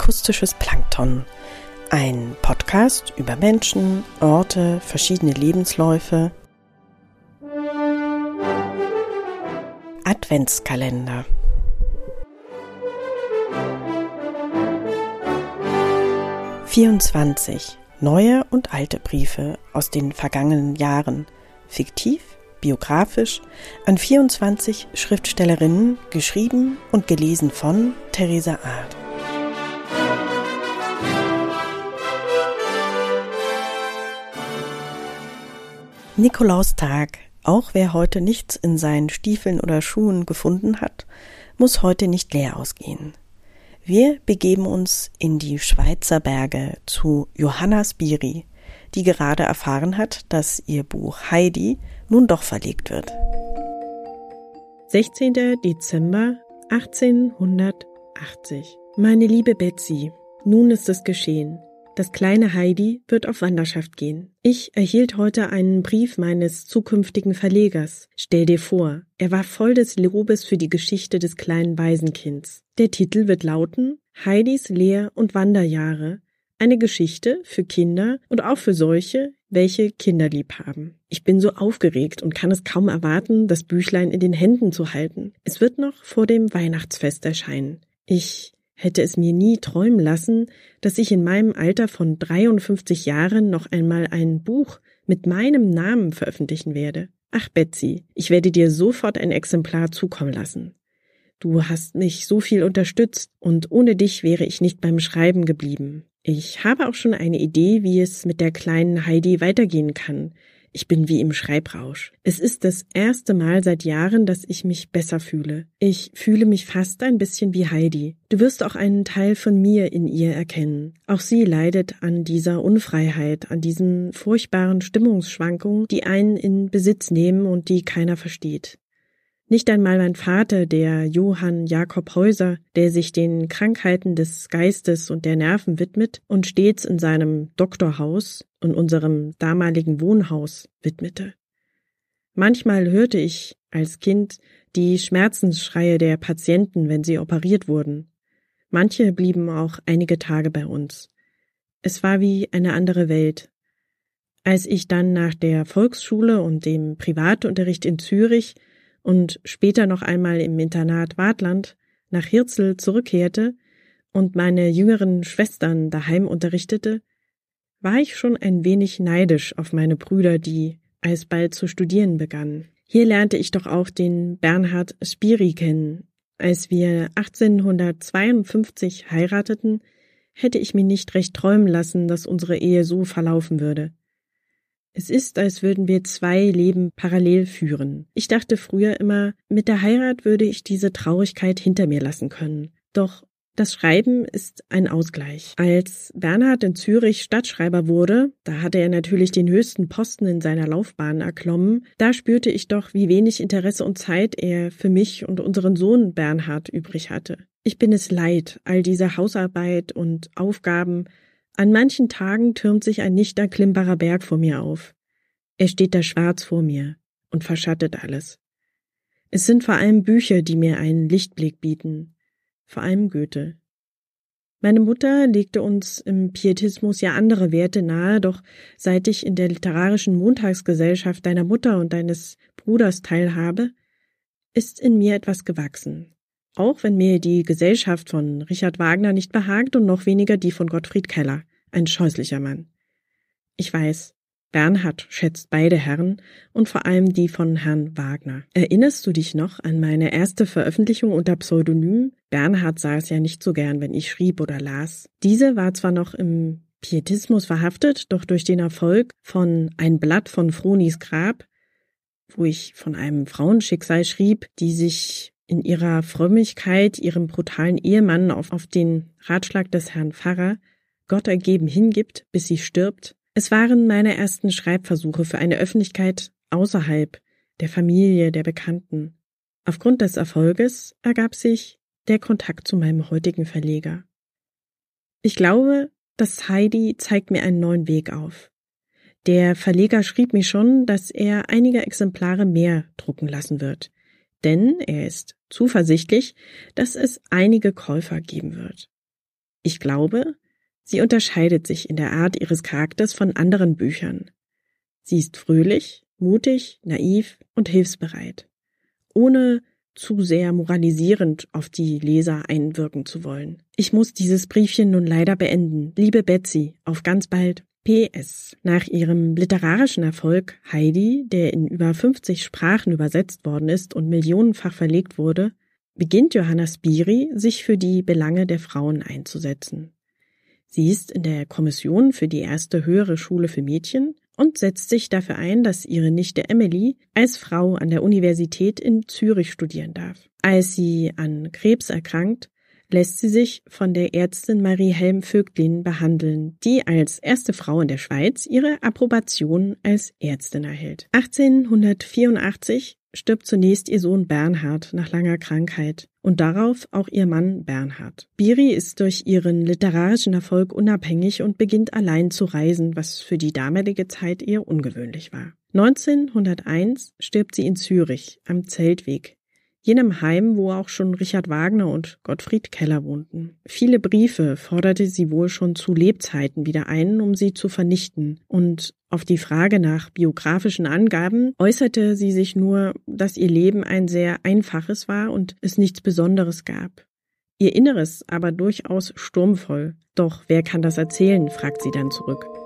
Akustisches Plankton. Ein Podcast über Menschen, Orte, verschiedene Lebensläufe. Adventskalender. Vierundzwanzig neue und alte Briefe aus den vergangenen Jahren, fiktiv, biografisch, an 24 Schriftstellerinnen, geschrieben und gelesen von Theresa Art. Nikolaustag. Auch wer heute nichts in seinen Stiefeln oder Schuhen gefunden hat, muss heute nicht leer ausgehen. Wir begeben uns in die Schweizer Berge zu Johanna Spiri, die gerade erfahren hat, dass ihr Buch Heidi nun doch verlegt wird. 16. Dezember 1880. Meine liebe Betsy, nun ist es geschehen. Das kleine Heidi wird auf Wanderschaft gehen. Ich erhielt heute einen Brief meines zukünftigen Verlegers. Stell dir vor, er war voll des Lobes für die Geschichte des kleinen Waisenkinds. Der Titel wird lauten Heidis Lehr- und Wanderjahre. Eine Geschichte für Kinder und auch für solche, welche Kinder lieb haben. Ich bin so aufgeregt und kann es kaum erwarten, das Büchlein in den Händen zu halten. Es wird noch vor dem Weihnachtsfest erscheinen. Ich hätte es mir nie träumen lassen, dass ich in meinem Alter von 53 Jahren noch einmal ein Buch mit meinem Namen veröffentlichen werde. Ach, Betsy, ich werde dir sofort ein Exemplar zukommen lassen. Du hast mich so viel unterstützt und ohne dich wäre ich nicht beim Schreiben geblieben. Ich habe auch schon eine Idee, wie es mit der kleinen Heidi weitergehen kann. Ich bin wie im Schreibrausch. Es ist das erste Mal seit Jahren, dass ich mich besser fühle. Ich fühle mich fast ein bisschen wie Heidi. Du wirst auch einen Teil von mir in ihr erkennen. Auch sie leidet an dieser Unfreiheit, an diesen furchtbaren Stimmungsschwankungen, die einen in Besitz nehmen und die keiner versteht. Nicht einmal mein Vater, der Johann Jakob Häuser, der sich den Krankheiten des Geistes und der Nerven widmet und stets in seinem Doktorhaus und unserem damaligen Wohnhaus widmete. Manchmal hörte ich als Kind die Schmerzensschreie der Patienten, wenn sie operiert wurden. Manche blieben auch einige Tage bei uns. Es war wie eine andere Welt. Als ich dann nach der Volksschule und dem Privatunterricht in Zürich und später noch einmal im Internat Wartland nach Hirzel zurückkehrte und meine jüngeren Schwestern daheim unterrichtete, war ich schon ein wenig neidisch auf meine Brüder, die alsbald zu studieren begannen. Hier lernte ich doch auch den Bernhard Spiri kennen. Als wir 1852 heirateten, hätte ich mir nicht recht träumen lassen, dass unsere Ehe so verlaufen würde. Es ist, als würden wir zwei Leben parallel führen. Ich dachte früher immer, mit der Heirat würde ich diese Traurigkeit hinter mir lassen können. Doch das Schreiben ist ein Ausgleich. Als Bernhard in Zürich Stadtschreiber wurde, da hatte er natürlich den höchsten Posten in seiner Laufbahn erklommen, da spürte ich doch, wie wenig Interesse und Zeit er für mich und unseren Sohn Bernhard übrig hatte. Ich bin es leid, all diese Hausarbeit und Aufgaben an manchen Tagen türmt sich ein nicht erklimmbarer Berg vor mir auf. Er steht da schwarz vor mir und verschattet alles. Es sind vor allem Bücher, die mir einen Lichtblick bieten, vor allem Goethe. Meine Mutter legte uns im Pietismus ja andere Werte nahe, doch seit ich in der literarischen Montagsgesellschaft deiner Mutter und deines Bruders teilhabe, ist in mir etwas gewachsen. Auch wenn mir die Gesellschaft von Richard Wagner nicht behagt und noch weniger die von Gottfried Keller. Ein scheußlicher Mann. Ich weiß, Bernhard schätzt beide Herren und vor allem die von Herrn Wagner. Erinnerst du dich noch an meine erste Veröffentlichung unter Pseudonym? Bernhard sah es ja nicht so gern, wenn ich schrieb oder las. Diese war zwar noch im Pietismus verhaftet, doch durch den Erfolg von Ein Blatt von Fronis Grab, wo ich von einem Frauenschicksal schrieb, die sich in ihrer Frömmigkeit ihrem brutalen Ehemann auf, auf den Ratschlag des Herrn Pfarrer Gott ergeben hingibt, bis sie stirbt. Es waren meine ersten Schreibversuche für eine Öffentlichkeit außerhalb der Familie, der Bekannten. Aufgrund des Erfolges ergab sich der Kontakt zu meinem heutigen Verleger. Ich glaube, das Heidi zeigt mir einen neuen Weg auf. Der Verleger schrieb mir schon, dass er einige Exemplare mehr drucken lassen wird denn er ist zuversichtlich, dass es einige Käufer geben wird. Ich glaube, sie unterscheidet sich in der Art ihres Charakters von anderen Büchern. Sie ist fröhlich, mutig, naiv und hilfsbereit, ohne zu sehr moralisierend auf die Leser einwirken zu wollen. Ich muss dieses Briefchen nun leider beenden. Liebe Betsy, auf ganz bald. PS. Nach ihrem literarischen Erfolg Heidi, der in über 50 Sprachen übersetzt worden ist und millionenfach verlegt wurde, beginnt Johanna Spiri, sich für die Belange der Frauen einzusetzen. Sie ist in der Kommission für die erste höhere Schule für Mädchen und setzt sich dafür ein, dass ihre Nichte Emily als Frau an der Universität in Zürich studieren darf. Als sie an Krebs erkrankt, lässt sie sich von der Ärztin Marie Helm Vögtlin behandeln, die als erste Frau in der Schweiz ihre Approbation als Ärztin erhält. 1884 stirbt zunächst ihr Sohn Bernhard nach langer Krankheit und darauf auch ihr Mann Bernhard. Biri ist durch ihren literarischen Erfolg unabhängig und beginnt allein zu reisen, was für die damalige Zeit eher ungewöhnlich war. 1901 stirbt sie in Zürich am Zeltweg jenem Heim, wo auch schon Richard Wagner und Gottfried Keller wohnten. Viele Briefe forderte sie wohl schon zu Lebzeiten wieder ein, um sie zu vernichten, und auf die Frage nach biografischen Angaben äußerte sie sich nur, dass ihr Leben ein sehr einfaches war und es nichts Besonderes gab. Ihr Inneres aber durchaus sturmvoll. Doch wer kann das erzählen? fragt sie dann zurück.